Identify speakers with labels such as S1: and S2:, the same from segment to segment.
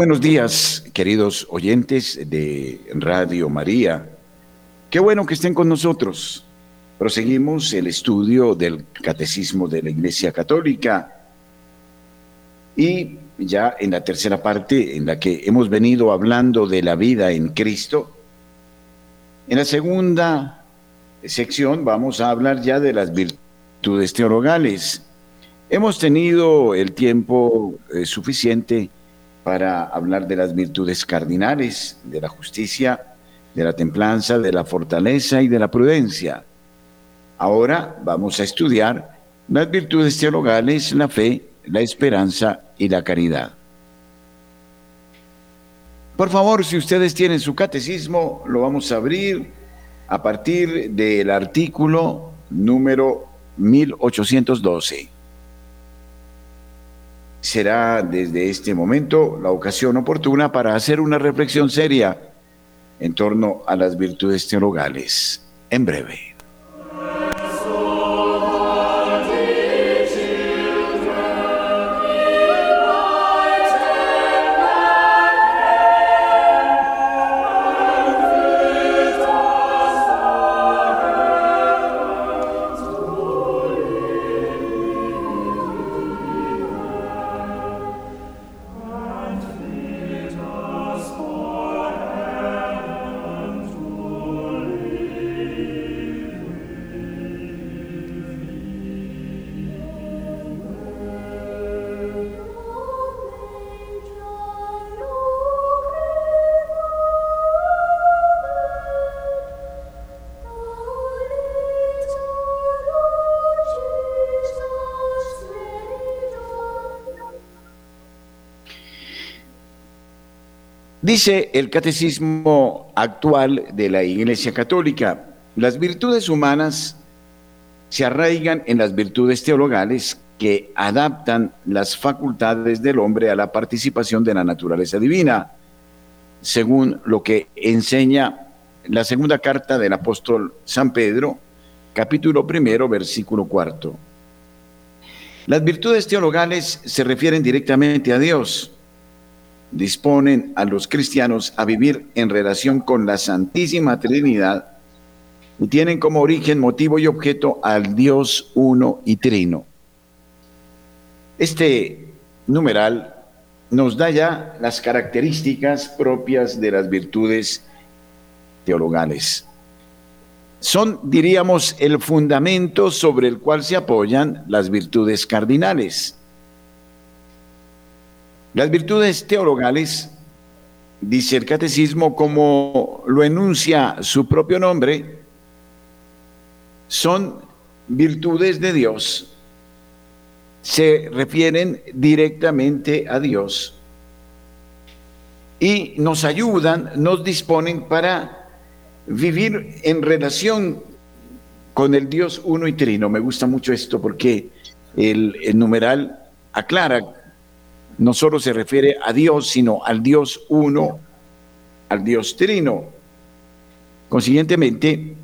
S1: Buenos días, queridos oyentes de Radio María. Qué bueno que estén con nosotros. Proseguimos el estudio del Catecismo de la Iglesia Católica y ya en la tercera parte en la que hemos venido hablando de la vida en Cristo. En la segunda sección vamos a hablar ya de las virtudes teologales. Hemos tenido el tiempo eh, suficiente para hablar de las virtudes cardinales, de la justicia, de la templanza, de la fortaleza y de la prudencia. Ahora vamos a estudiar las virtudes teologales, la fe, la esperanza y la caridad. Por favor, si ustedes tienen su catecismo, lo vamos a abrir a partir del artículo número 1812 será desde este momento la ocasión oportuna para hacer una reflexión seria en torno a las virtudes teologales. En breve. Dice el catecismo actual de la Iglesia Católica, las virtudes humanas se arraigan en las virtudes teologales que adaptan las facultades del hombre a la participación de la naturaleza divina, según lo que enseña la segunda carta del apóstol San Pedro, capítulo primero, versículo cuarto. Las virtudes teologales se refieren directamente a Dios disponen a los cristianos a vivir en relación con la Santísima Trinidad y tienen como origen, motivo y objeto al Dios uno y trino. Este numeral nos da ya las características propias de las virtudes teologales. Son, diríamos, el fundamento sobre el cual se apoyan las virtudes cardinales. Las virtudes teologales, dice el catecismo, como lo enuncia su propio nombre, son virtudes de Dios, se refieren directamente a Dios y nos ayudan, nos disponen para vivir en relación con el Dios uno y trino. Me gusta mucho esto porque el, el numeral aclara no solo se refiere a Dios, sino al Dios uno, al Dios trino. Consiguientemente,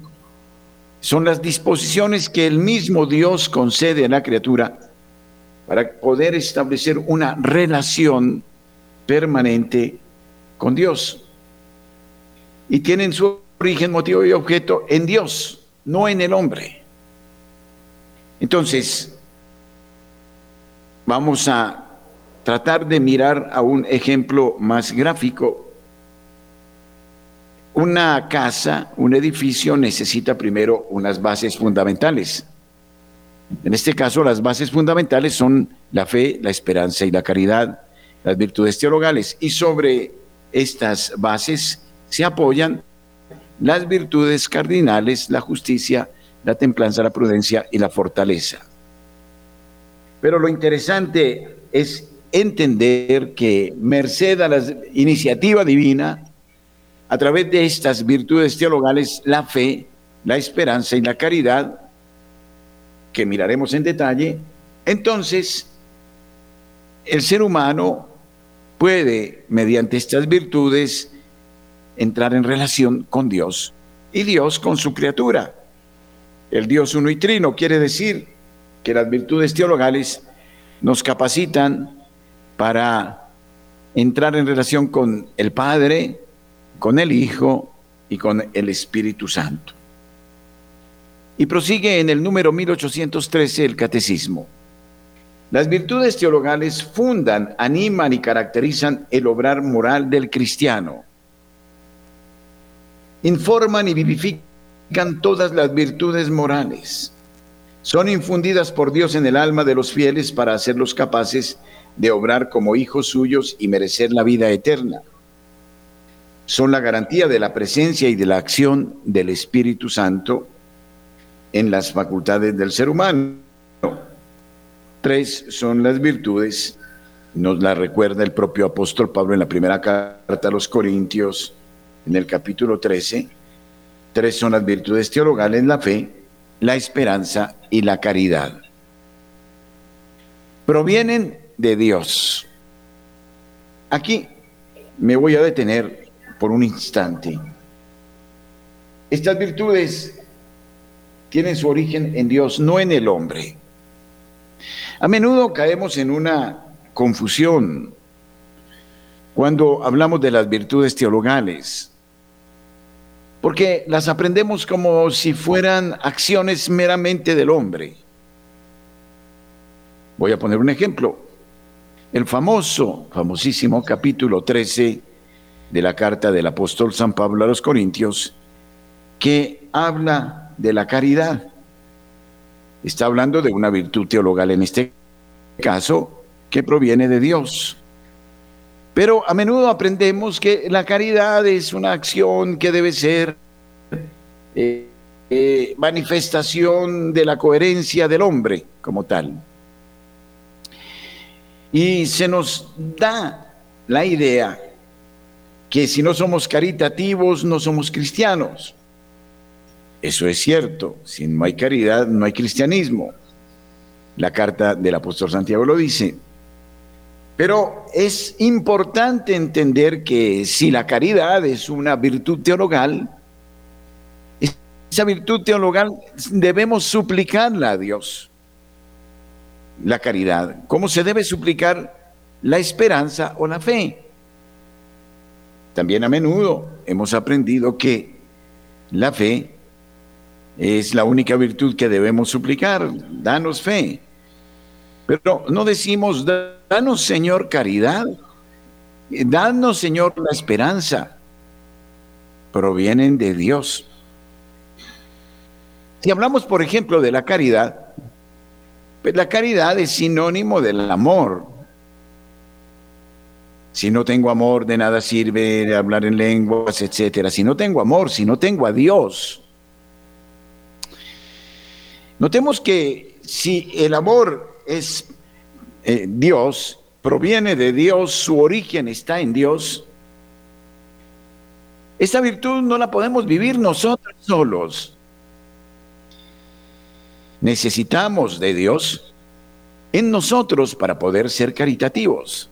S1: son las disposiciones que el mismo Dios concede a la criatura para poder establecer una relación permanente con Dios. Y tienen su origen, motivo y objeto en Dios, no en el hombre. Entonces, vamos a tratar de mirar a un ejemplo más gráfico. Una casa, un edificio necesita primero unas bases fundamentales. En este caso, las bases fundamentales son la fe, la esperanza y la caridad, las virtudes teologales. Y sobre estas bases se apoyan las virtudes cardinales, la justicia, la templanza, la prudencia y la fortaleza. Pero lo interesante es entender que merced a la iniciativa divina, a través de estas virtudes teologales, la fe, la esperanza y la caridad, que miraremos en detalle, entonces el ser humano puede, mediante estas virtudes, entrar en relación con Dios y Dios con su criatura. El Dios uno y trino quiere decir que las virtudes teologales nos capacitan para entrar en relación con el Padre, con el Hijo y con el Espíritu Santo. Y prosigue en el número 1813 el Catecismo. Las virtudes teologales fundan, animan y caracterizan el obrar moral del cristiano. Informan y vivifican todas las virtudes morales. Son infundidas por Dios en el alma de los fieles para hacerlos capaces de obrar como hijos suyos y merecer la vida eterna. Son la garantía de la presencia y de la acción del Espíritu Santo en las facultades del ser humano. Tres son las virtudes, nos la recuerda el propio apóstol Pablo en la primera carta a los Corintios, en el capítulo 13. Tres son las virtudes teologales, la fe, la esperanza y la caridad. Provienen de Dios. Aquí me voy a detener por un instante. Estas virtudes tienen su origen en Dios, no en el hombre. A menudo caemos en una confusión cuando hablamos de las virtudes teologales, porque las aprendemos como si fueran acciones meramente del hombre. Voy a poner un ejemplo el famoso, famosísimo capítulo 13 de la carta del apóstol San Pablo a los Corintios, que habla de la caridad. Está hablando de una virtud teologal en este caso que proviene de Dios. Pero a menudo aprendemos que la caridad es una acción que debe ser eh, eh, manifestación de la coherencia del hombre como tal. Y se nos da la idea que si no somos caritativos, no somos cristianos. Eso es cierto, si no hay caridad, no hay cristianismo. La carta del apóstol Santiago lo dice. Pero es importante entender que si la caridad es una virtud teologal, esa virtud teologal debemos suplicarla a Dios la caridad, cómo se debe suplicar la esperanza o la fe. También a menudo hemos aprendido que la fe es la única virtud que debemos suplicar, danos fe. Pero no decimos, danos Señor caridad, danos Señor la esperanza. Provienen de Dios. Si hablamos, por ejemplo, de la caridad, pues la caridad es sinónimo del amor. Si no tengo amor, de nada sirve hablar en lenguas, etcétera. Si no tengo amor, si no tengo a Dios. Notemos que si el amor es eh, Dios, proviene de Dios, su origen está en Dios, esa virtud no la podemos vivir nosotros solos necesitamos de Dios en nosotros para poder ser caritativos.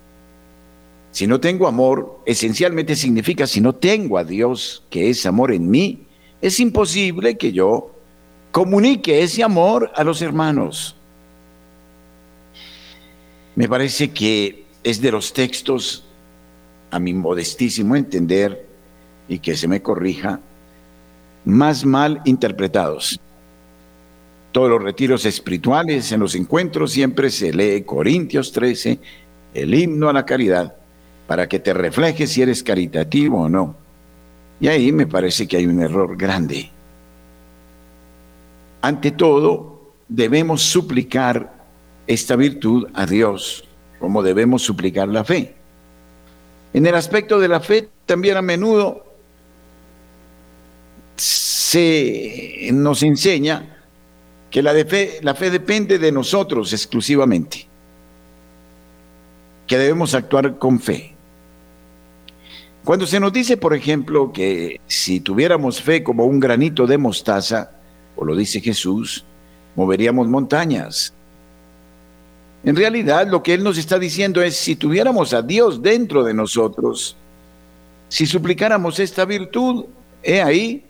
S1: Si no tengo amor, esencialmente significa si no tengo a Dios, que es amor en mí, es imposible que yo comunique ese amor a los hermanos. Me parece que es de los textos, a mi modestísimo entender, y que se me corrija, más mal interpretados todos los retiros espirituales, en los encuentros siempre se lee Corintios 13, el himno a la caridad, para que te reflejes si eres caritativo o no. Y ahí me parece que hay un error grande. Ante todo, debemos suplicar esta virtud a Dios, como debemos suplicar la fe. En el aspecto de la fe, también a menudo se nos enseña que la, fe, la fe depende de nosotros exclusivamente, que debemos actuar con fe. Cuando se nos dice, por ejemplo, que si tuviéramos fe como un granito de mostaza, o lo dice Jesús, moveríamos montañas. En realidad lo que Él nos está diciendo es, si tuviéramos a Dios dentro de nosotros, si suplicáramos esta virtud, he ahí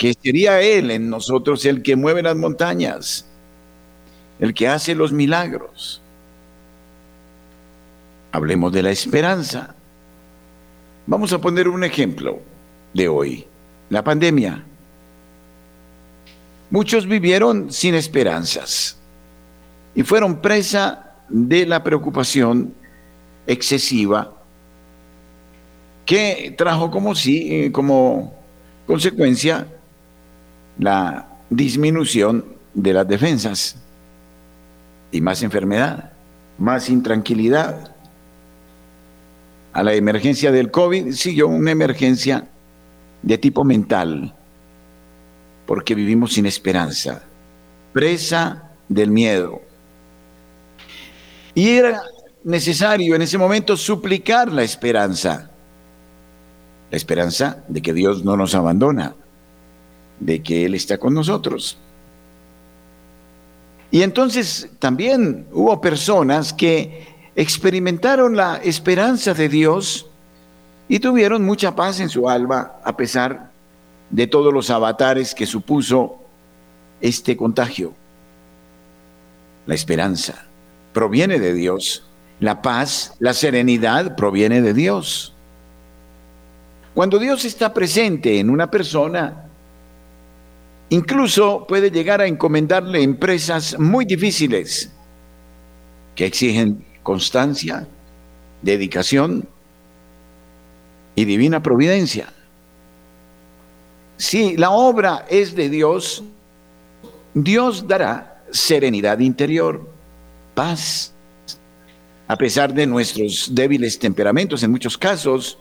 S1: que sería Él en nosotros el que mueve las montañas, el que hace los milagros. Hablemos de la esperanza. Vamos a poner un ejemplo de hoy, la pandemia. Muchos vivieron sin esperanzas y fueron presa de la preocupación excesiva que trajo como, sí, eh, como consecuencia la disminución de las defensas y más enfermedad, más intranquilidad. A la emergencia del COVID siguió una emergencia de tipo mental, porque vivimos sin esperanza, presa del miedo. Y era necesario en ese momento suplicar la esperanza, la esperanza de que Dios no nos abandona, de que Él está con nosotros. Y entonces también hubo personas que experimentaron la esperanza de Dios y tuvieron mucha paz en su alma a pesar de todos los avatares que supuso este contagio. La esperanza proviene de Dios. La paz, la serenidad proviene de Dios. Cuando Dios está presente en una persona, Incluso puede llegar a encomendarle empresas muy difíciles que exigen constancia, dedicación y divina providencia. Si la obra es de Dios, Dios dará serenidad interior, paz, a pesar de nuestros débiles temperamentos en muchos casos,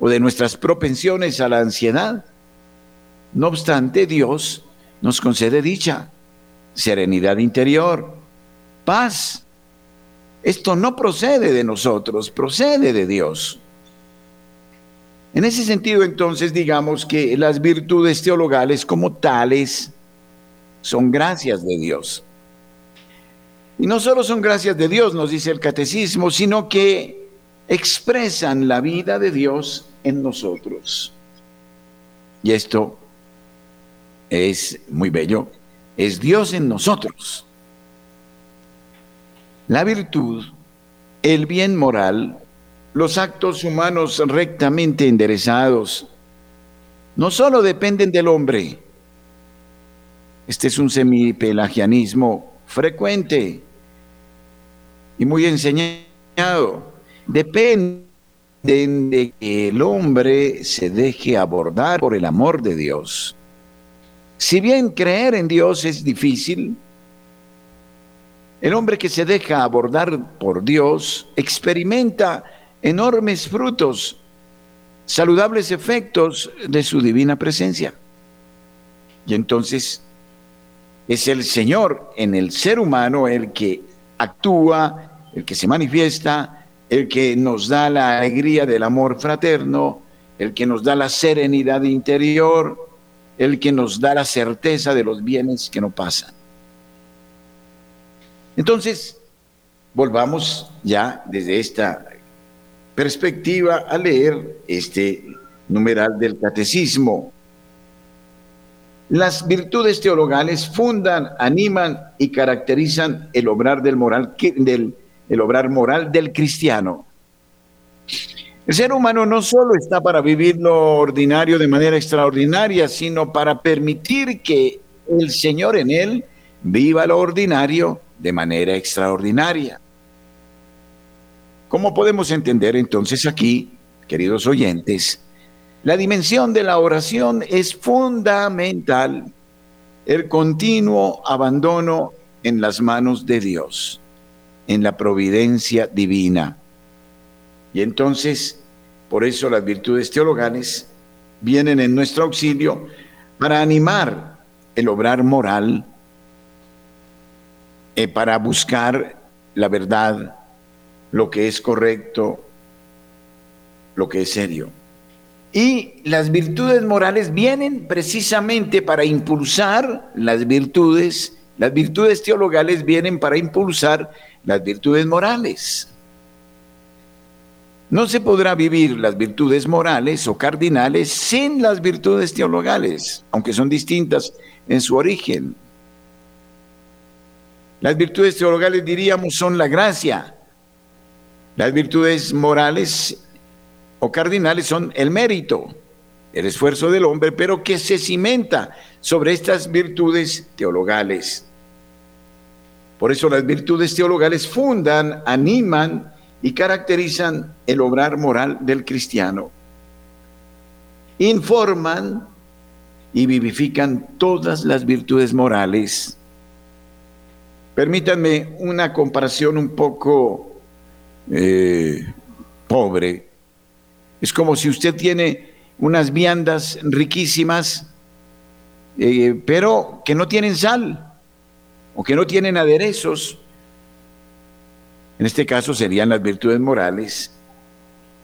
S1: o de nuestras propensiones a la ansiedad. No obstante, Dios nos concede dicha, serenidad interior, paz. Esto no procede de nosotros, procede de Dios. En ese sentido, entonces, digamos que las virtudes teologales como tales son gracias de Dios. Y no solo son gracias de Dios, nos dice el catecismo, sino que expresan la vida de Dios en nosotros. Y esto es muy bello, es Dios en nosotros. La virtud, el bien moral, los actos humanos rectamente enderezados, no solo dependen del hombre, este es un semipelagianismo frecuente y muy enseñado, dependen de que el hombre se deje abordar por el amor de Dios. Si bien creer en Dios es difícil, el hombre que se deja abordar por Dios experimenta enormes frutos, saludables efectos de su divina presencia. Y entonces es el Señor en el ser humano el que actúa, el que se manifiesta, el que nos da la alegría del amor fraterno, el que nos da la serenidad interior, el que nos da la certeza de los bienes que no pasan. Entonces, volvamos ya desde esta perspectiva a leer este numeral del catecismo. Las virtudes teologales fundan, animan y caracterizan el obrar del moral del el obrar moral del cristiano. El ser humano no solo está para vivir lo ordinario de manera extraordinaria, sino para permitir que el Señor en él viva lo ordinario de manera extraordinaria. ¿Cómo podemos entender entonces aquí, queridos oyentes, la dimensión de la oración es fundamental, el continuo abandono en las manos de Dios, en la providencia divina y entonces, por eso las virtudes teologales vienen en nuestro auxilio para animar el obrar moral, eh, para buscar la verdad, lo que es correcto, lo que es serio. Y las virtudes morales vienen precisamente para impulsar las virtudes, las virtudes teologales vienen para impulsar las virtudes morales. No se podrá vivir las virtudes morales o cardinales sin las virtudes teologales, aunque son distintas en su origen. Las virtudes teologales, diríamos, son la gracia. Las virtudes morales o cardinales son el mérito, el esfuerzo del hombre, pero que se cimenta sobre estas virtudes teologales. Por eso las virtudes teologales fundan, animan y caracterizan el obrar moral del cristiano. Informan y vivifican todas las virtudes morales. Permítanme una comparación un poco eh, pobre. Es como si usted tiene unas viandas riquísimas, eh, pero que no tienen sal o que no tienen aderezos. En este caso serían las virtudes morales.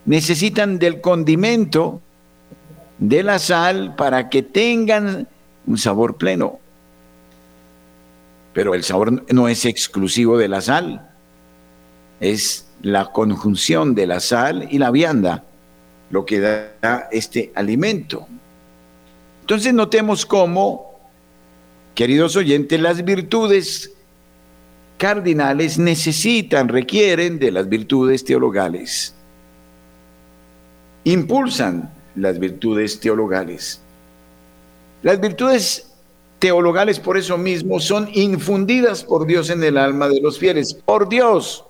S1: Necesitan del condimento de la sal para que tengan un sabor pleno. Pero el sabor no es exclusivo de la sal, es la conjunción de la sal y la vianda lo que da este alimento. Entonces notemos cómo, queridos oyentes, las virtudes cardinales necesitan, requieren de las virtudes teologales. Impulsan las virtudes teologales. Las virtudes teologales por eso mismo son infundidas por Dios en el alma de los fieles, por Dios.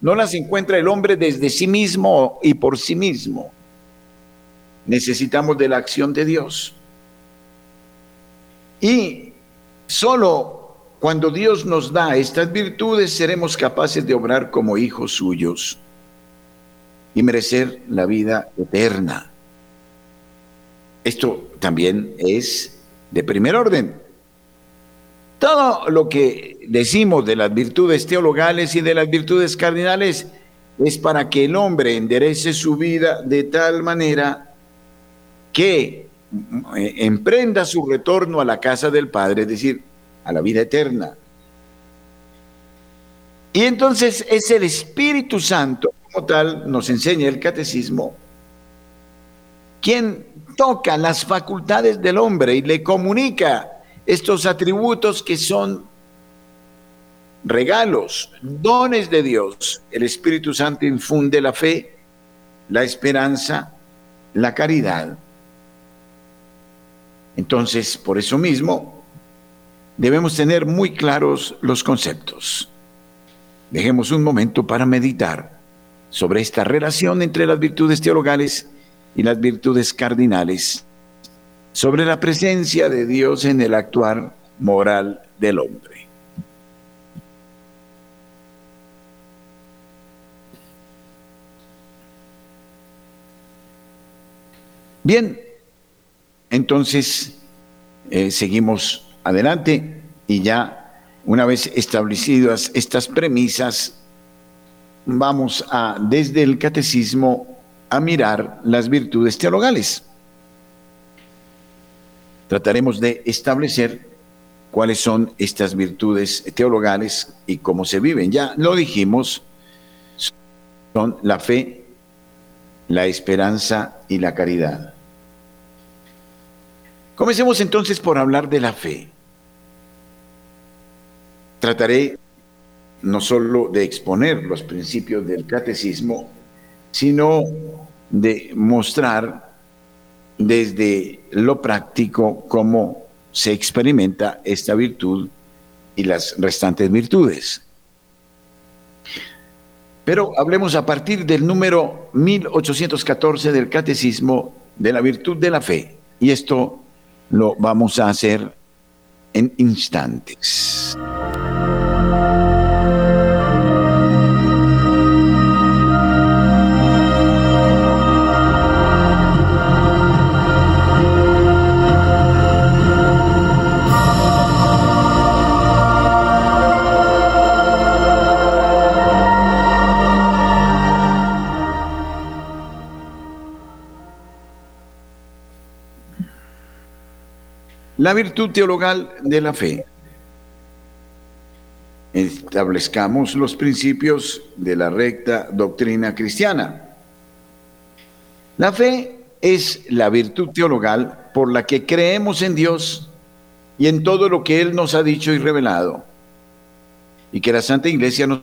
S1: No las encuentra el hombre desde sí mismo y por sí mismo. Necesitamos de la acción de Dios. Y solo cuando Dios nos da estas virtudes seremos capaces de obrar como hijos suyos y merecer la vida eterna. Esto también es de primer orden. Todo lo que decimos de las virtudes teologales y de las virtudes cardinales es para que el hombre enderece su vida de tal manera que eh, emprenda su retorno a la casa del Padre, es decir, a la vida eterna. Y entonces es el Espíritu Santo, como tal, nos enseña el catecismo, quien toca las facultades del hombre y le comunica estos atributos que son regalos, dones de Dios. El Espíritu Santo infunde la fe, la esperanza, la caridad. Entonces, por eso mismo, debemos tener muy claros los conceptos. Dejemos un momento para meditar sobre esta relación entre las virtudes teologales y las virtudes cardinales sobre la presencia de Dios en el actuar moral del hombre. Bien, entonces eh, seguimos adelante y ya una vez establecidas estas premisas, vamos a desde el catecismo a mirar las virtudes teologales. Trataremos de establecer cuáles son estas virtudes teologales y cómo se viven. Ya lo dijimos, son la fe, la esperanza y la caridad. Comencemos entonces por hablar de la fe. Trataré no solo de exponer los principios del catecismo, sino de mostrar desde lo práctico cómo se experimenta esta virtud y las restantes virtudes. Pero hablemos a partir del número 1814 del Catecismo de la virtud de la fe. Y esto lo vamos a hacer en instantes. La virtud teologal de la fe. Establezcamos los principios de la recta doctrina cristiana. La fe es la virtud teologal por la que creemos en Dios y en todo lo que Él nos ha dicho y revelado, y que la Santa Iglesia nos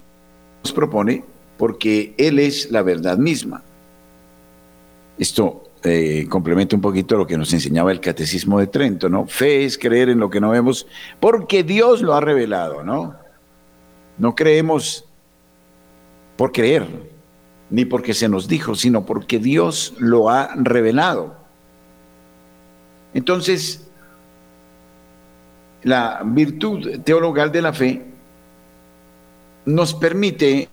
S1: propone porque Él es la verdad misma. Esto eh, complementa un poquito lo que nos enseñaba el Catecismo de Trento, ¿no? Fe es creer en lo que no vemos porque Dios lo ha revelado, ¿no? No creemos por creer, ni porque se nos dijo, sino porque Dios lo ha revelado. Entonces, la virtud teologal de la fe nos permite,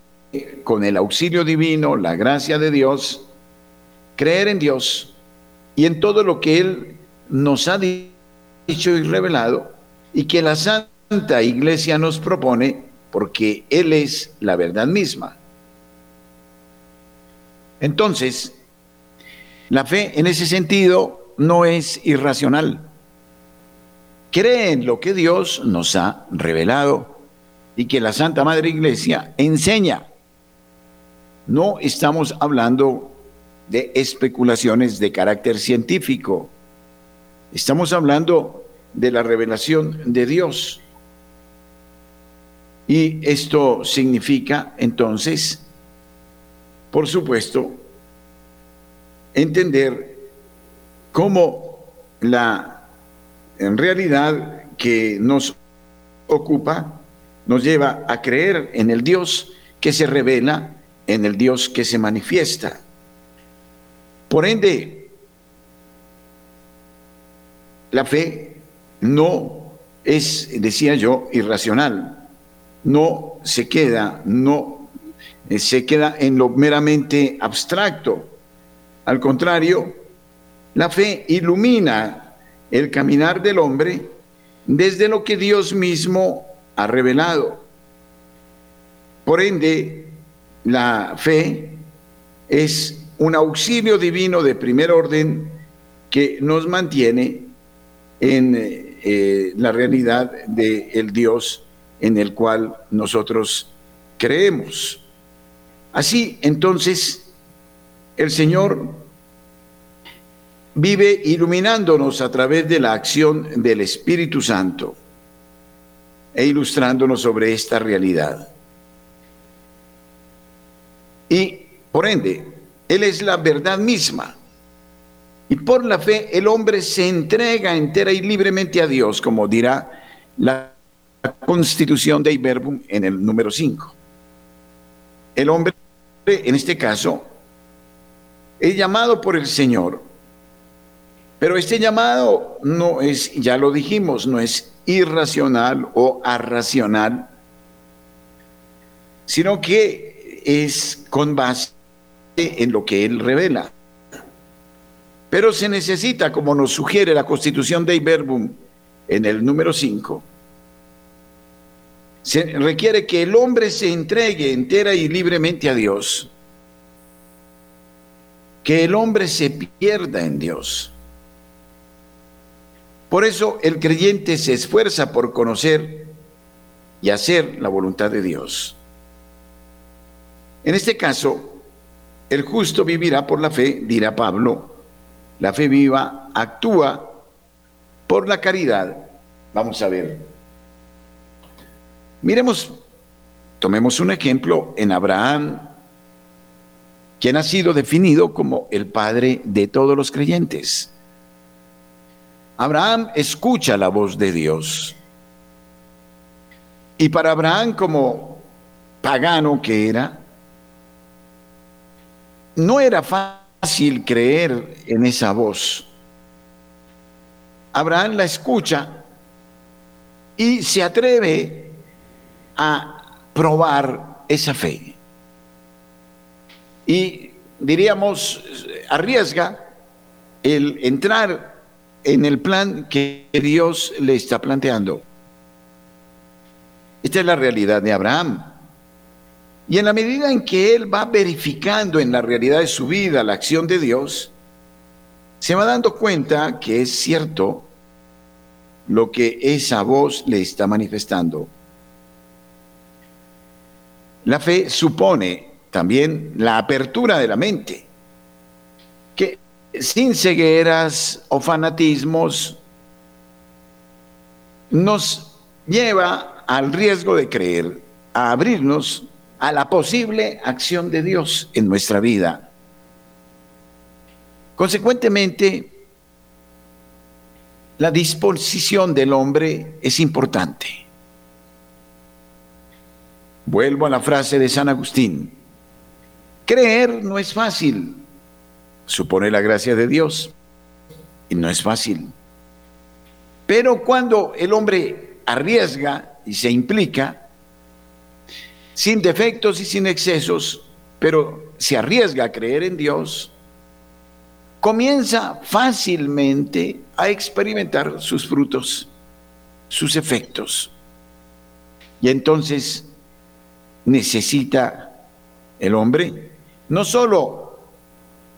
S1: con el auxilio divino, la gracia de Dios, creer en Dios y en todo lo que Él nos ha dicho y revelado y que la Santa Iglesia nos propone porque Él es la verdad misma. Entonces, la fe en ese sentido no es irracional. Cree en lo que Dios nos ha revelado y que la Santa Madre Iglesia enseña. No estamos hablando de especulaciones de carácter científico. Estamos hablando de la revelación de Dios. Y esto significa entonces, por supuesto, entender cómo la en realidad que nos ocupa nos lleva a creer en el Dios que se revela, en el Dios que se manifiesta. Por ende, la fe no es, decía yo, irracional, no se queda, no eh, se queda en lo meramente abstracto. Al contrario, la fe ilumina el caminar del hombre desde lo que Dios mismo ha revelado. Por ende, la fe es un auxilio divino de primer orden que nos mantiene en eh, la realidad del el Dios en el cual nosotros creemos. Así, entonces, el Señor vive iluminándonos a través de la acción del Espíritu Santo e ilustrándonos sobre esta realidad. Y, por ende, él es la verdad misma. Y por la fe el hombre se entrega entera y libremente a Dios, como dirá la constitución de Iberbum en el número 5. El hombre, en este caso, es llamado por el Señor. Pero este llamado no es, ya lo dijimos, no es irracional o arracional, sino que es con base en lo que Él revela. Pero se necesita, como nos sugiere la Constitución de Iberbum en el número 5, se requiere que el hombre se entregue entera y libremente a Dios, que el hombre se pierda en Dios. Por eso el creyente se esfuerza por conocer y hacer la voluntad de Dios. En este caso, el justo vivirá por la fe, dirá Pablo. La fe viva actúa por la caridad. Vamos a ver. Miremos, tomemos un ejemplo en Abraham, quien ha sido definido como el padre de todos los creyentes. Abraham escucha la voz de Dios. Y para Abraham, como pagano que era, no era fácil creer en esa voz. Abraham la escucha y se atreve a probar esa fe. Y diríamos, arriesga el entrar en el plan que Dios le está planteando. Esta es la realidad de Abraham. Y en la medida en que él va verificando en la realidad de su vida la acción de Dios, se va dando cuenta que es cierto lo que esa voz le está manifestando. La fe supone también la apertura de la mente, que sin cegueras o fanatismos nos lleva al riesgo de creer, a abrirnos a la posible acción de Dios en nuestra vida. Consecuentemente, la disposición del hombre es importante. Vuelvo a la frase de San Agustín. Creer no es fácil, supone la gracia de Dios, y no es fácil. Pero cuando el hombre arriesga y se implica, sin defectos y sin excesos, pero se arriesga a creer en Dios, comienza fácilmente a experimentar sus frutos, sus efectos. Y entonces necesita el hombre no solo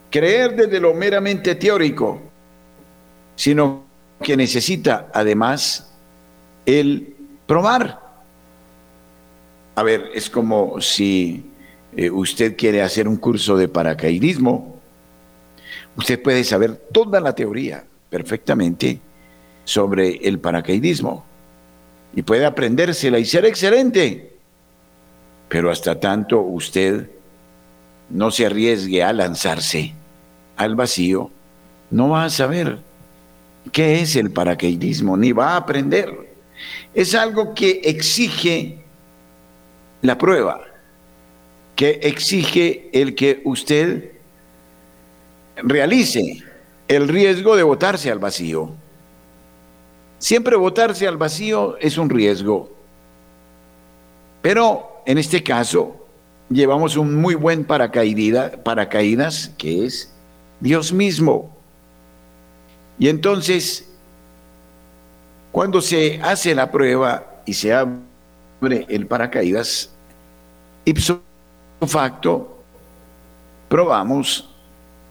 S1: creer desde lo meramente teórico, sino que necesita además el probar. A ver, es como si eh, usted quiere hacer un curso de paracaidismo, usted puede saber toda la teoría perfectamente sobre el paracaidismo y puede aprendérsela y ser excelente, pero hasta tanto usted no se arriesgue a lanzarse al vacío, no va a saber qué es el paracaidismo, ni va a aprender. Es algo que exige la prueba, que exige el que usted realice el riesgo de botarse al vacío. Siempre botarse al vacío es un riesgo, pero en este caso llevamos un muy buen paracaídas, que es Dios mismo. Y entonces, cuando se hace la prueba y se abre el paracaídas, ipso facto, probamos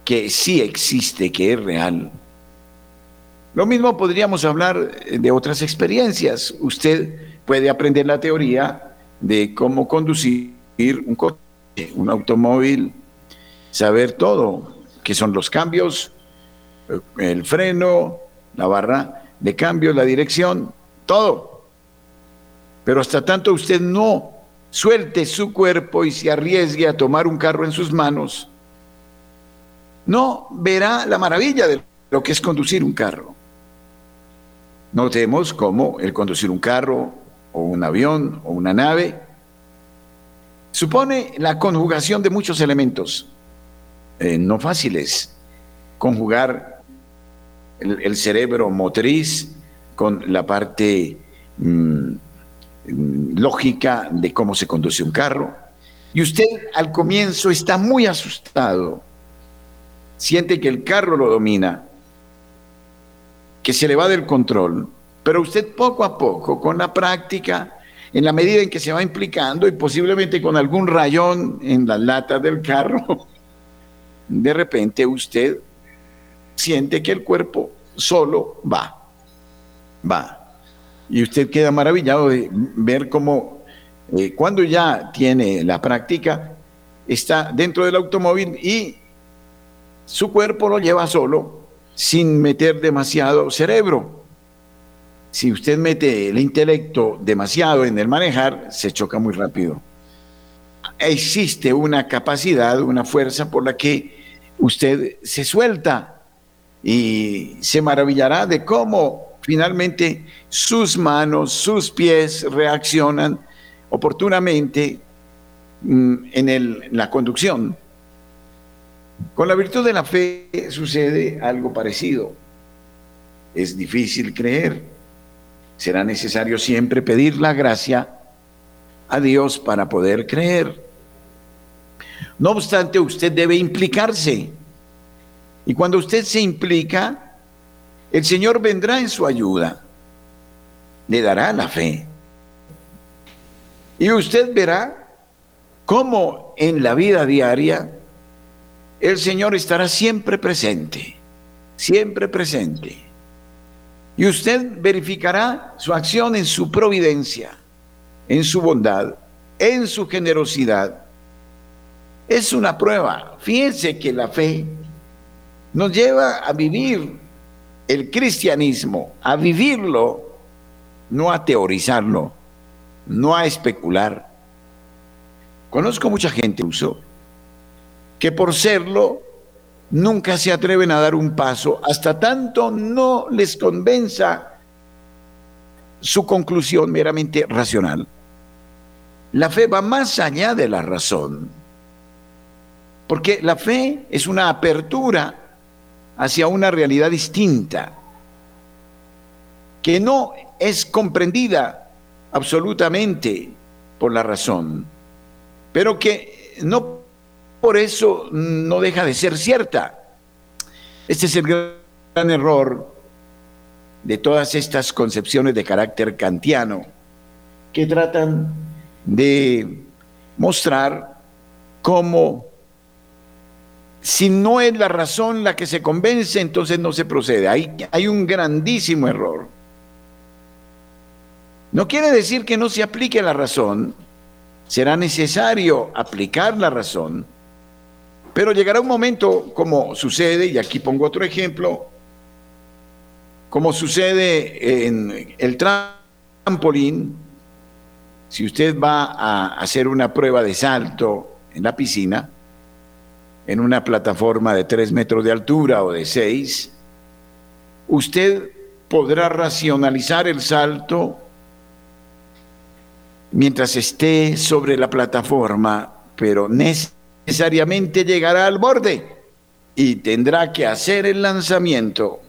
S1: que sí existe, que es real. Lo mismo podríamos hablar de otras experiencias. Usted puede aprender la teoría de cómo conducir un coche, un automóvil, saber todo, que son los cambios, el freno, la barra de cambio, la dirección, todo. Pero hasta tanto usted no suelte su cuerpo y se arriesgue a tomar un carro en sus manos, no verá la maravilla de lo que es conducir un carro. Notemos cómo el conducir un carro o un avión o una nave supone la conjugación de muchos elementos eh, no fáciles. Conjugar el, cerebro motriz con la parte mm, lógica de cómo se conduce un carro. Y usted al comienzo está muy asustado, siente que el carro lo domina, que se le va del control, pero usted poco a poco, con la práctica, en la medida en que se va implicando y posiblemente con algún rayón en las latas del carro, de repente usted siente que el cuerpo solo va, va. Y usted queda maravillado de ver cómo eh, cuando ya tiene la práctica, está dentro del automóvil y su cuerpo lo lleva solo sin meter demasiado cerebro si usted mete el intelecto demasiado en el manejar, se choca muy rápido. Existe una capacidad, una fuerza por la que usted se suelta y se maravillará de cómo finalmente sus manos, sus pies reaccionan oportunamente mm, en la conducción. Con la virtud de la fe sucede algo parecido. Es difícil creer, será necesario siempre pedir la gracia a Dios para poder creer. No obstante, usted debe implicarse. Y cuando usted se implica, el Señor vendrá en su ayuda. Le dará la fe. Y usted verá cómo en la vida diaria el Señor estará siempre presente, siempre presente. Y usted verificará su acción en su providencia, en su bondad, en su generosidad. Es una prueba. Fíjense que la fe nos lleva a vivir el cristianismo, a vivirlo, no a teorizarlo, no a especular. Conozco mucha gente uso que por serlo nunca se atreven a dar un paso hasta tanto no les convenza su conclusión meramente racional. La fe va más allá de la razón, porque la fe es una apertura hacia una realidad distinta, que no es comprendida absolutamente por la razón, pero que no por eso no deja de ser cierta. Este es el gran error de todas estas concepciones de carácter kantiano que tratan de mostrar cómo si no es la razón la que se convence, entonces no se procede. Hay, un grandísimo error. No quiere decir que no se aplique la razón, será necesario aplicar la razón, pero llegará un momento, como sucede, y aquí pongo otro ejemplo, como sucede en el trampolín, si usted va a hacer una prueba de salto en la piscina, en una plataforma de tres metros de altura o de seis, usted podrá racionalizar el salto mientras esté sobre la plataforma, pero necesariamente necesariamente llegará al borde y tendrá que hacer el lanzamiento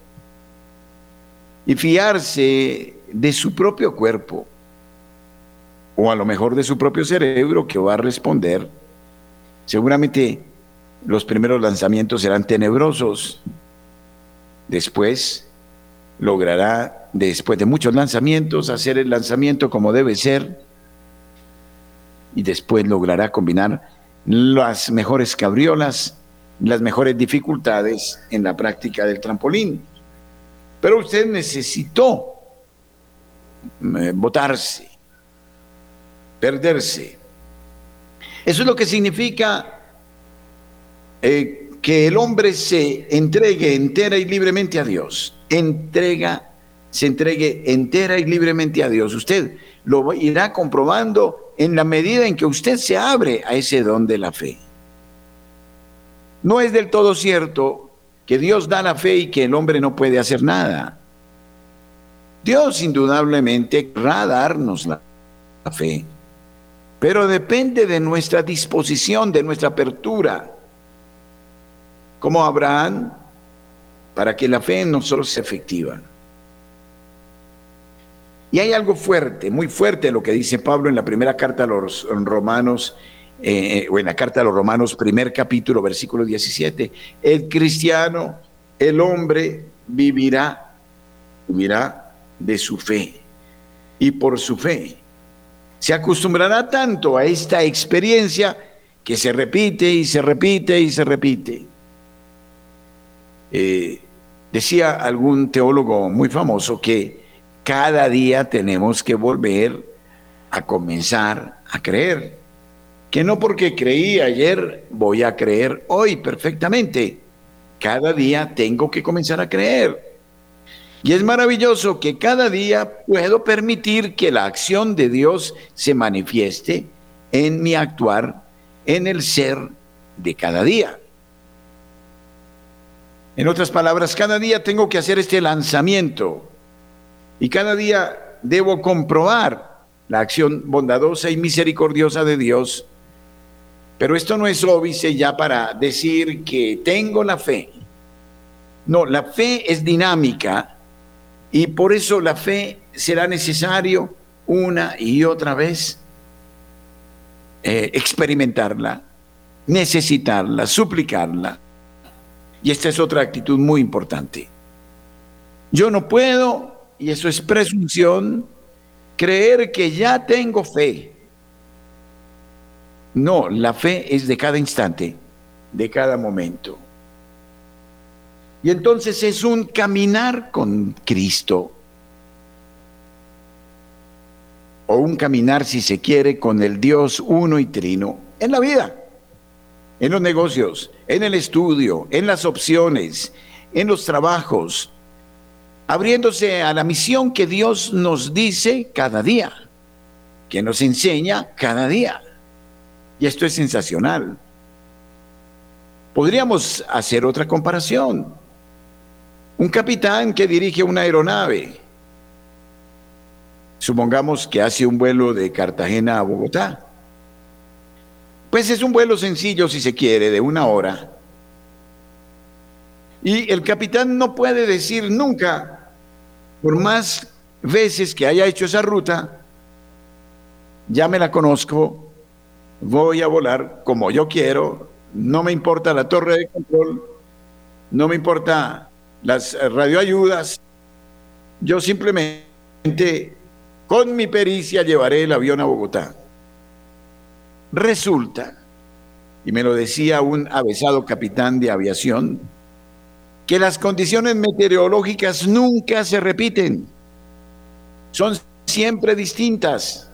S1: y fiarse de su propio cuerpo o a lo mejor de su propio cerebro que va a responder. Seguramente los primeros lanzamientos serán tenebrosos. Después logrará, después de muchos lanzamientos, hacer el lanzamiento como debe ser y después logrará combinar las mejores cabriolas, las mejores dificultades en la práctica del trampolín. Pero usted necesitó eh, botarse, perderse. Eso es lo que significa eh, que el hombre se entregue entera y libremente a Dios. Entrega, se entregue entera y libremente a Dios. Usted lo irá comprobando en la medida en que usted se abre a ese don de la fe. No es del todo cierto que Dios da la fe y que el hombre no puede hacer nada. Dios indudablemente querrá darnos la, fe, pero depende de nuestra disposición, de nuestra apertura, como Abraham, para que la fe en nosotros sea efectiva. Y hay algo fuerte, muy fuerte lo que dice Pablo en la primera carta a los romanos, eh, o en la carta a los romanos, primer capítulo, versículo 17. El cristiano, el hombre, vivirá, vivirá de su fe. Y por su fe se acostumbrará tanto a esta experiencia que se repite y se repite y se repite. Eh, decía algún teólogo muy famoso que cada día tenemos que volver a comenzar a creer. Que no porque creí ayer voy a creer hoy perfectamente. Cada día tengo que comenzar a creer. Y es maravilloso que cada día puedo permitir que la acción de Dios se manifieste en mi actuar, en el ser de cada día. En otras palabras, cada día tengo que hacer este lanzamiento y cada día debo comprobar la acción bondadosa y misericordiosa de Dios. Pero esto no es óbice ya para decir que tengo la fe. No, la fe es dinámica y por eso la fe será necesario una y otra vez eh, experimentarla, necesitarla, suplicarla. Y esta es otra actitud muy importante. Yo no puedo y eso es presunción, creer que ya tengo fe. No, la fe es de cada instante, de cada momento. Y entonces es un caminar con Cristo. O un caminar, si se quiere, con el Dios uno y trino en la vida, en los negocios, en el estudio, en las opciones, en los trabajos, abriéndose a la misión que Dios nos dice cada día, que nos enseña cada día. Y esto es sensacional. Podríamos hacer otra comparación. Un capitán que dirige una aeronave, supongamos que hace un vuelo de Cartagena a Bogotá. Pues es un vuelo sencillo, si se quiere, de una hora. Y el capitán no puede decir nunca, por más veces que haya hecho esa ruta, ya me la conozco, voy a volar como yo quiero, no me importa la torre de control, no me importa las radioayudas, yo simplemente con mi pericia llevaré el avión a Bogotá. Resulta, y me lo decía un avesado capitán de aviación, que las condiciones meteorológicas nunca se repiten, son siempre distintas.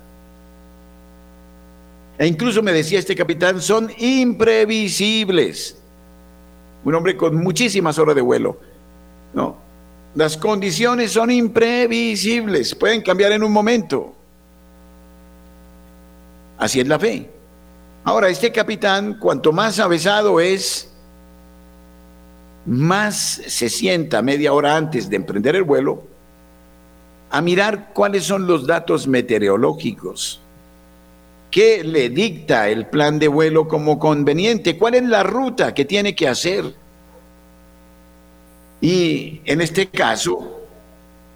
S1: E incluso me decía este capitán, son imprevisibles. Un hombre con muchísimas horas de vuelo. No, las condiciones son imprevisibles, pueden cambiar en un momento. Así es la fe. Ahora, este capitán, cuanto más avesado es, más se sienta media hora antes de emprender el vuelo a mirar cuáles son los datos meteorológicos, qué le dicta el plan de vuelo como conveniente, cuál es la ruta que tiene que hacer. Y en este caso,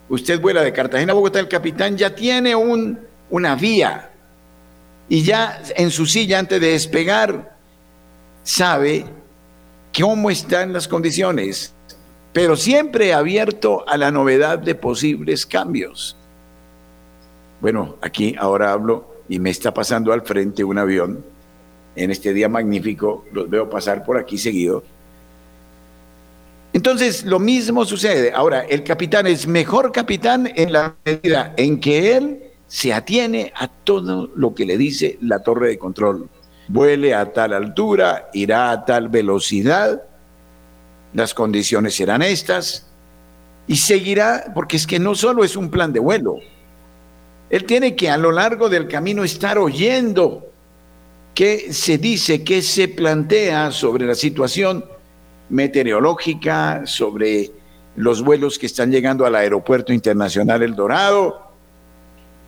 S1: usted vuela de Cartagena a Bogotá, el capitán ya tiene un, una vía y ya en su silla antes de despegar sabe cómo están las condiciones, pero siempre abierto a la novedad de posibles cambios. Bueno, aquí ahora hablo y me está pasando al frente un avión en este día magnífico, los veo pasar por aquí seguido. Entonces, lo mismo sucede. Ahora, el capitán es mejor capitán en la medida en que él se atiene a todo lo que le dice la torre de control. Vuele a tal altura, irá a tal velocidad, las condiciones serán estas, y seguirá, porque es que no solo es un plan de vuelo, él tiene que a lo largo del camino estar oyendo qué se dice, qué se plantea sobre la situación meteorológica, sobre los vuelos que están llegando al Aeropuerto Internacional El Dorado.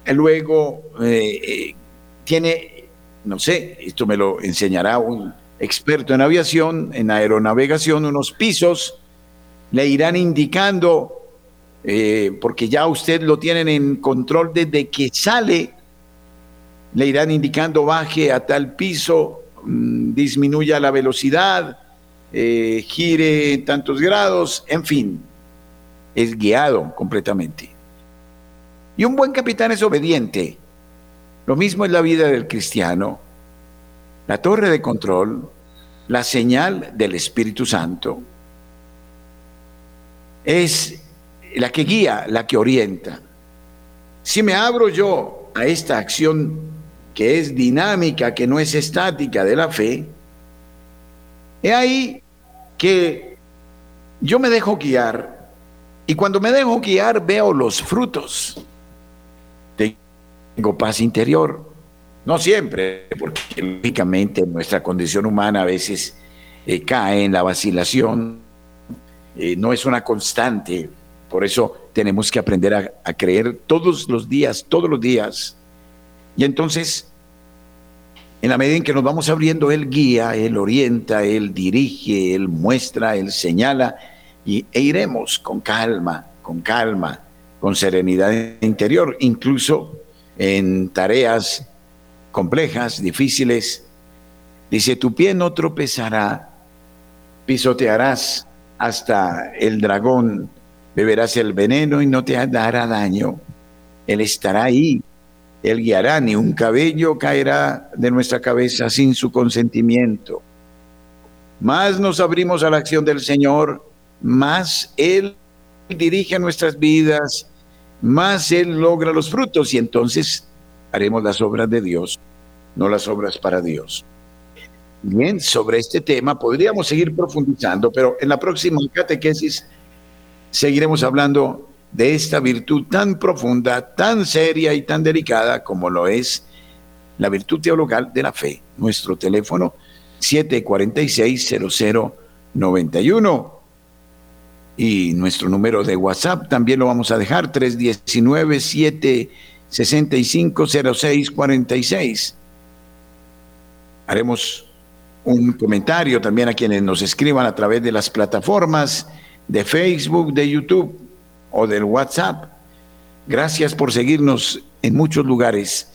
S1: Luego eh, eh, tiene no sé, esto me lo enseñará un experto en aviación, en aeronavegación, unos pisos, le irán indicando, eh, porque ya usted lo tienen en control desde que sale, le irán indicando baje a tal piso, mm, disminuya la velocidad, eh, gire tantos grados, en fin, es guiado completamente. Y un buen capitán es obediente. Lo mismo es la vida del cristiano. La torre de control, la señal del Espíritu Santo, es la que guía, la que orienta. Si me abro yo a esta acción que es dinámica, que no es estática de la fe, he ahí que yo me dejo guiar y cuando me dejo guiar veo los frutos tengo paz interior. No siempre, porque lógicamente nuestra condición humana a veces eh, cae en la vacilación, eh, no es una constante, por eso tenemos que aprender a, creer todos los días, todos los días. Y entonces, en la medida en que nos vamos abriendo, Él guía, Él orienta, Él dirige, Él muestra, Él señala, y, e iremos con calma, con calma, con serenidad interior, incluso en tareas complejas, difíciles. Dice, tu pie no tropezará, pisotearás hasta el dragón, beberás el veneno y no te dará daño. Él estará ahí, Él guiará, ni un cabello caerá de nuestra cabeza sin su consentimiento. Más nos abrimos a la acción del Señor, más Él dirige nuestras vidas, más Él logra los frutos y entonces haremos las obras de Dios, no las obras para Dios. Bien, sobre este tema podríamos seguir profundizando, pero en la próxima catequesis seguiremos hablando de esta virtud tan profunda, tan seria y tan delicada como lo es la virtud teologal de la fe. Nuestro teléfono 746-0091. Y nuestro número de WhatsApp también lo vamos a dejar, 319-765-0646. Haremos un comentario también a quienes nos escriban a través de las plataformas de Facebook, de YouTube o del WhatsApp. Gracias por seguirnos en muchos lugares.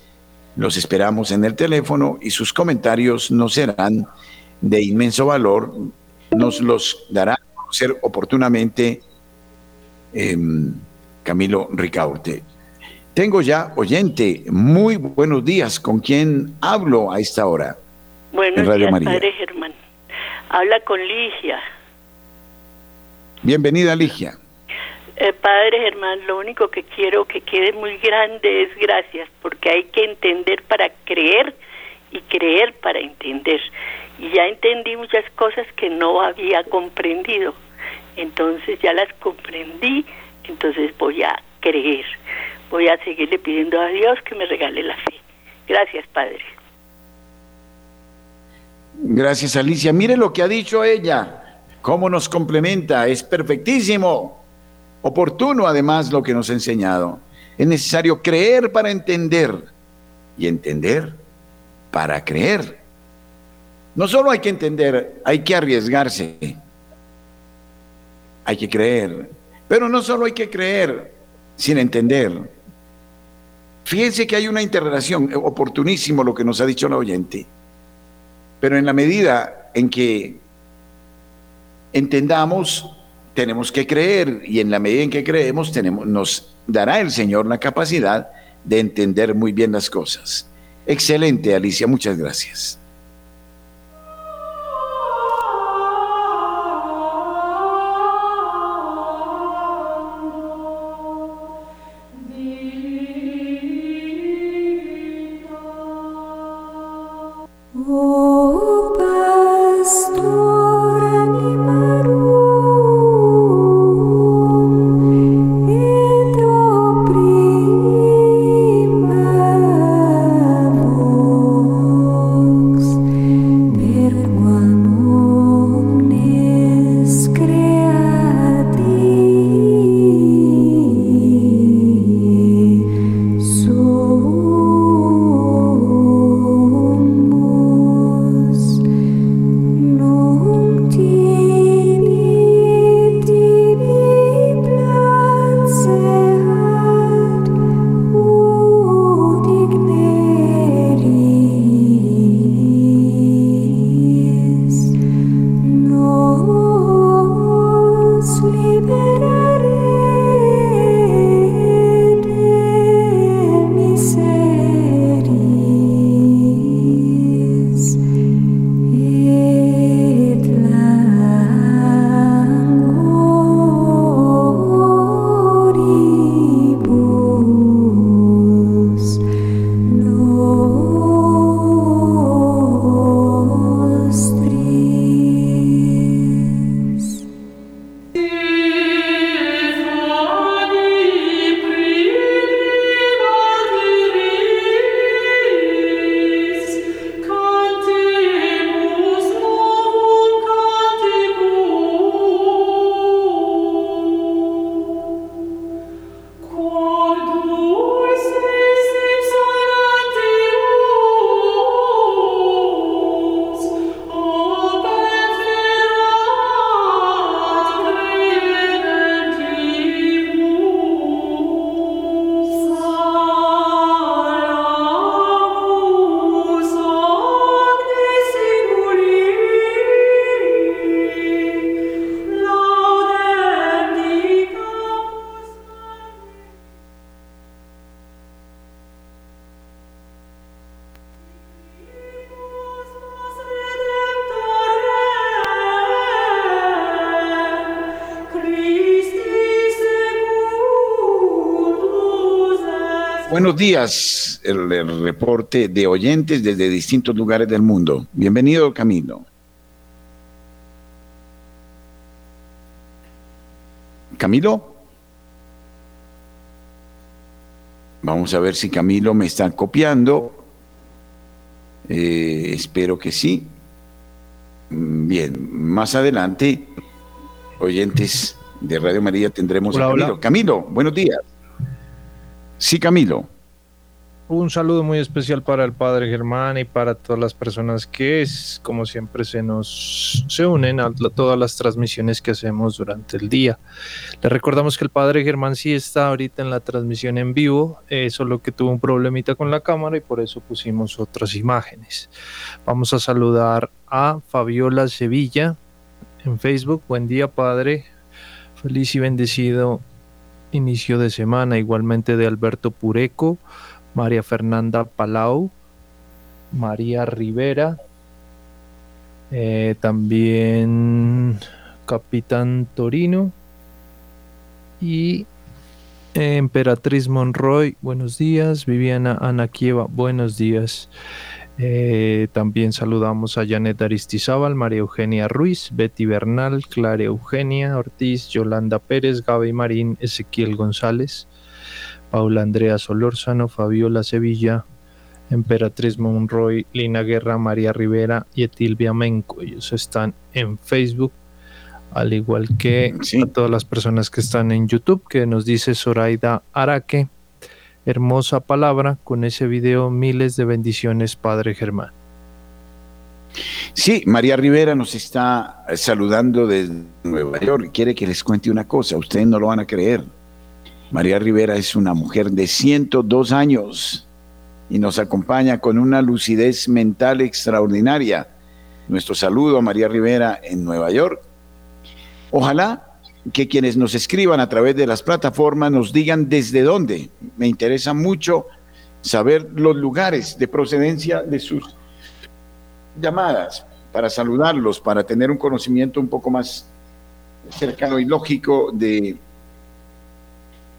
S1: Los esperamos en el teléfono y sus comentarios nos serán de inmenso valor. Nos los dará a conocer oportunamente em, Camilo Ricaurte. Tengo ya oyente. Muy buenos días. ¿Con quién hablo a esta hora?
S2: Buenos días, Padre Germán. Habla con Ligia.
S1: Bienvenida, Ligia.
S2: Eh, padre Germán, lo único que quiero que quede muy grande es gracias, porque hay que entender para creer y creer para entender. Y ya entendí muchas cosas que no había comprendido. Entonces ya las comprendí, entonces voy a creer. Voy a seguirle pidiendo a Dios que me regale la fe. Gracias, Padre.
S1: Gracias, Alicia. Mire lo que ha dicho ella, cómo nos complementa, es perfectísimo. Oportuno además lo que nos ha enseñado. Es necesario creer para entender y entender para creer. No solo hay que entender, hay que arriesgarse. Hay que creer. Pero no solo hay que creer sin entender. Fíjense que hay una interrelación, oportunísimo lo que nos ha dicho la oyente. Pero en la medida en que entendamos tenemos que creer y en la medida en que creemos tenemos, nos dará el Señor la capacidad de entender muy bien las cosas. Excelente, Alicia, muchas gracias. Buenos días, el, reporte de oyentes desde distintos lugares del mundo. Bienvenido, Camilo. Camilo. Vamos a ver si Camilo me está copiando. Eh, espero que sí. bien, más adelante, oyentes de Radio María, tendremos a Camilo. Camilo, buenos días. Sí, Camilo.
S3: Un saludo muy especial para el Padre Germán y para todas las personas que, como siempre, se nos se unen a todas las transmisiones que hacemos durante el día. Le recordamos que el Padre Germán sí está ahorita en la transmisión en vivo, eh, solo que tuvo un problemita con la cámara y por eso pusimos otras imágenes. Vamos a saludar a Fabiola Sevilla en Facebook. Buen día, Padre. Feliz y bendecido inicio de semana. Igualmente de Alberto Pureco. María Fernanda Palau, María Rivera, eh, también Capitán Torino y eh, Emperatriz Monroy, buenos días, Viviana Anaquieva, buenos días. Eh, también saludamos a Janet Aristizábal, María Eugenia Ruiz, Betty Bernal, Clara Eugenia Ortiz, Yolanda Pérez, Gaby Marín, Ezequiel González, Paula Andrea Solórzano, Fabiola Sevilla, Emperatriz Monroy, Lina Guerra, María Rivera y Etilvia Menco. Ellos están en Facebook, al igual que a todas las personas que están en YouTube, que nos dice Zoraida Araque. Hermosa palabra con ese video, miles de bendiciones, Padre Germán.
S1: Sí, María Rivera nos está saludando desde Nueva York. Quiere que les cuente una cosa, ustedes no lo van a creer. María Rivera es una mujer de 102 años y nos acompaña con una lucidez mental extraordinaria. Nuestro saludo a María Rivera en Nueva York. Ojalá que quienes nos escriban a través de las plataformas nos digan desde dónde. Me interesa mucho saber los lugares de procedencia de sus llamadas para saludarlos, para tener un conocimiento un poco más cercano y lógico de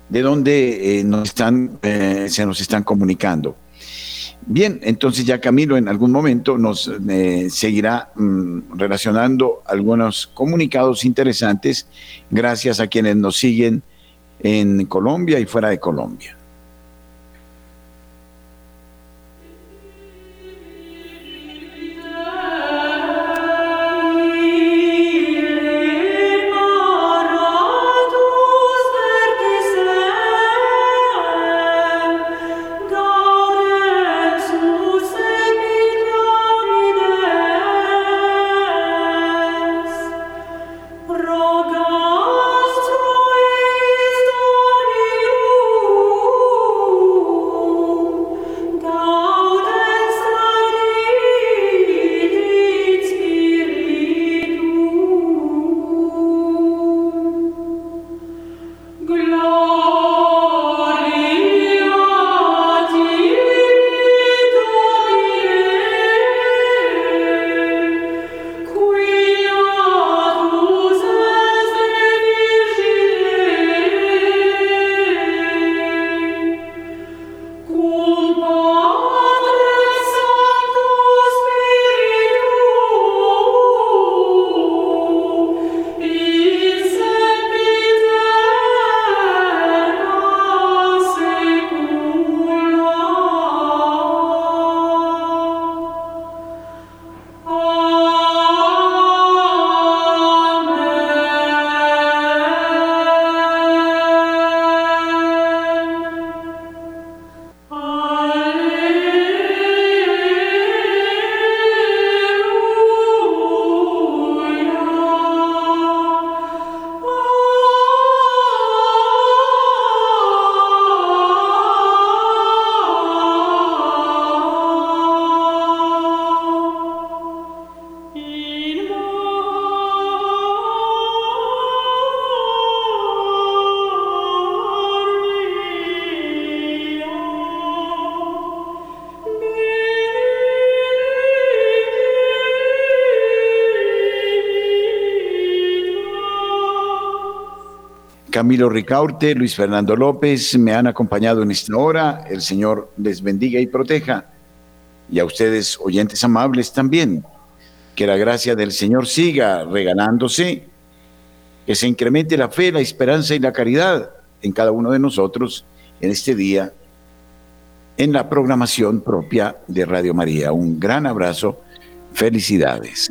S1: de dónde eh, nos están, eh, se nos están comunicando. Bien, entonces ya Camilo en algún momento nos eh, seguirá mm, relacionando algunos comunicados interesantes gracias a quienes nos siguen en Colombia y fuera de Colombia. Camilo Ricaurte, Luis Fernando López me han acompañado en esta hora. El Señor les bendiga y proteja. Y a ustedes, oyentes amables, también. Que la gracia del Señor siga regalándose, que se incremente la fe, la esperanza y la caridad en cada uno de nosotros en este día, en la programación propia de Radio María. Un gran abrazo, felicidades.